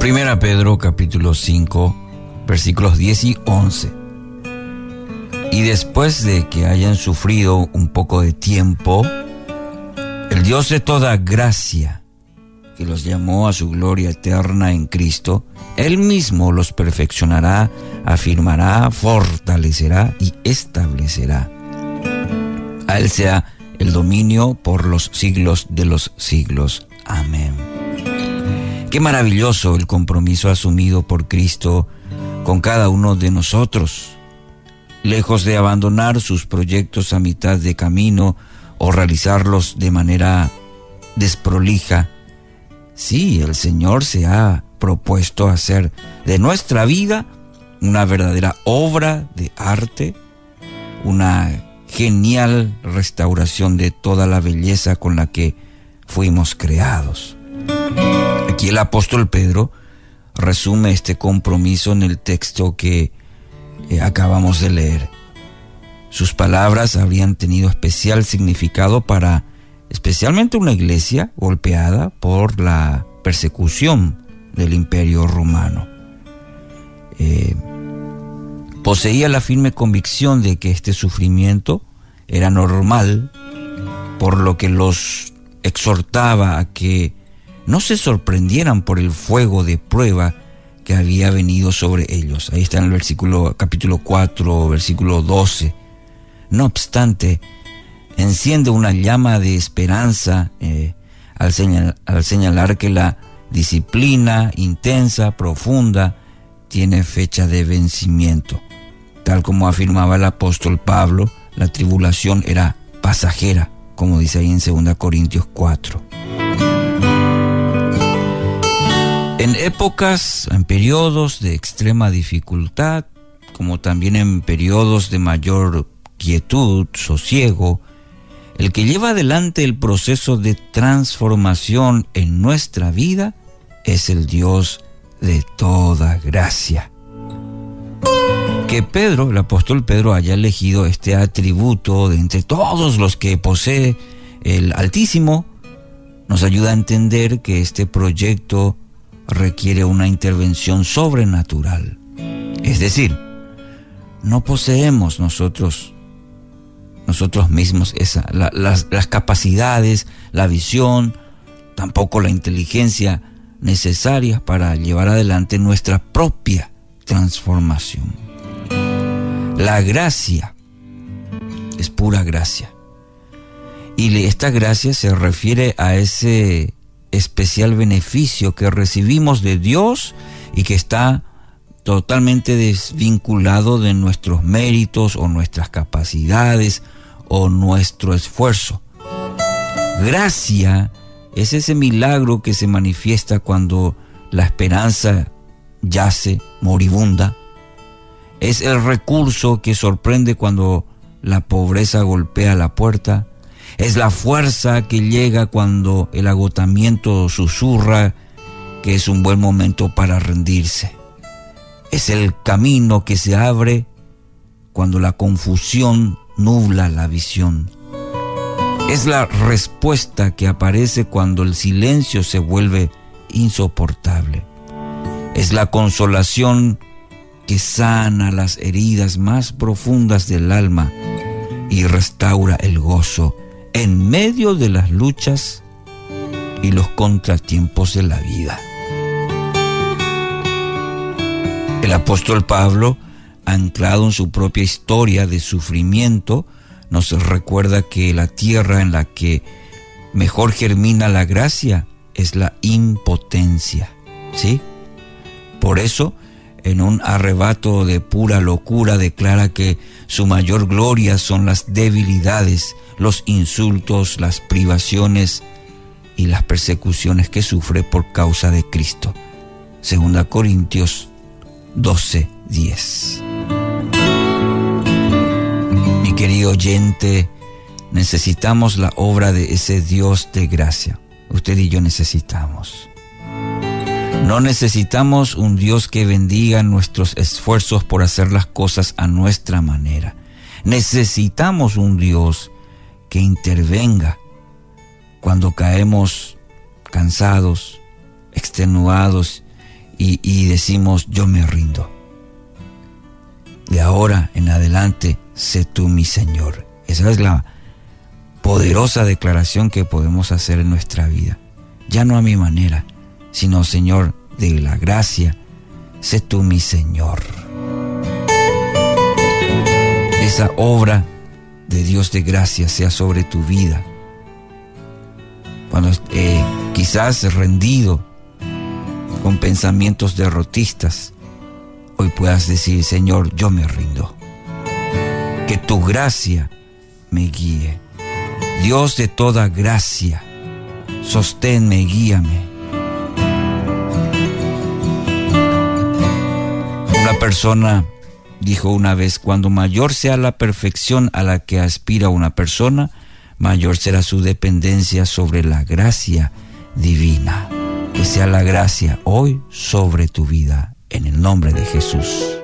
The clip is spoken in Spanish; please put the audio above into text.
Primera Pedro capítulo 5 versículos 10 y 11. Y después de que hayan sufrido un poco de tiempo, el Dios de toda gracia, que los llamó a su gloria eterna en Cristo, Él mismo los perfeccionará, afirmará, fortalecerá y establecerá. A Él sea el dominio por los siglos de los siglos. Amén. Qué maravilloso el compromiso asumido por Cristo con cada uno de nosotros. Lejos de abandonar sus proyectos a mitad de camino, o realizarlos de manera desprolija. Sí, el Señor se ha propuesto hacer de nuestra vida una verdadera obra de arte, una genial restauración de toda la belleza con la que fuimos creados. Aquí el apóstol Pedro resume este compromiso en el texto que eh, acabamos de leer. Sus palabras habrían tenido especial significado para especialmente una iglesia golpeada por la persecución del imperio romano. Eh, poseía la firme convicción de que este sufrimiento era normal, por lo que los exhortaba a que no se sorprendieran por el fuego de prueba que había venido sobre ellos. Ahí está en el versículo capítulo 4, versículo 12. No obstante, enciende una llama de esperanza eh, al, al señalar que la disciplina intensa, profunda, tiene fecha de vencimiento. Tal como afirmaba el apóstol Pablo, la tribulación era pasajera, como dice ahí en 2 Corintios 4. En épocas, en periodos de extrema dificultad, como también en periodos de mayor quietud, sosiego, el que lleva adelante el proceso de transformación en nuestra vida es el Dios de toda gracia. Que Pedro, el apóstol Pedro, haya elegido este atributo de entre todos los que posee el Altísimo, nos ayuda a entender que este proyecto requiere una intervención sobrenatural. Es decir, no poseemos nosotros nosotros mismos las, las capacidades, la visión, tampoco la inteligencia necesarias para llevar adelante nuestra propia transformación. La gracia es pura gracia. Y esta gracia se refiere a ese especial beneficio que recibimos de Dios y que está totalmente desvinculado de nuestros méritos o nuestras capacidades o nuestro esfuerzo. Gracia es ese milagro que se manifiesta cuando la esperanza yace moribunda. Es el recurso que sorprende cuando la pobreza golpea la puerta. Es la fuerza que llega cuando el agotamiento susurra que es un buen momento para rendirse. Es el camino que se abre cuando la confusión nubla la visión. Es la respuesta que aparece cuando el silencio se vuelve insoportable. Es la consolación que sana las heridas más profundas del alma y restaura el gozo en medio de las luchas y los contratiempos de la vida. El apóstol Pablo anclado en su propia historia de sufrimiento, nos recuerda que la tierra en la que mejor germina la gracia es la impotencia, ¿sí? Por eso, en un arrebato de pura locura, declara que su mayor gloria son las debilidades, los insultos, las privaciones y las persecuciones que sufre por causa de Cristo. Segunda Corintios 12, 10 querido oyente, necesitamos la obra de ese Dios de gracia. Usted y yo necesitamos. No necesitamos un Dios que bendiga nuestros esfuerzos por hacer las cosas a nuestra manera. Necesitamos un Dios que intervenga cuando caemos cansados, extenuados y, decimos, yo me rindo. De ahora en adelante, sé tú mi Señor. Esa es la poderosa declaración que podemos hacer en nuestra vida. Ya no a mi manera, sino Señor, de la gracia, sé tú mi Señor. Esa obra de Dios de gracia sea sobre tu vida. Cuando eh, quizás rendido, con pensamientos derrotistas, hoy puedas decir, Señor, yo me rindo. Que tu gracia me guíe. Dios de toda gracia, sosténme, guíame. Una persona dijo una vez, cuando mayor sea la perfección a la que aspira una persona, mayor será su dependencia sobre la gracia divina que sea la gracia hoy sobre tu vida, en el nombre de Jesús.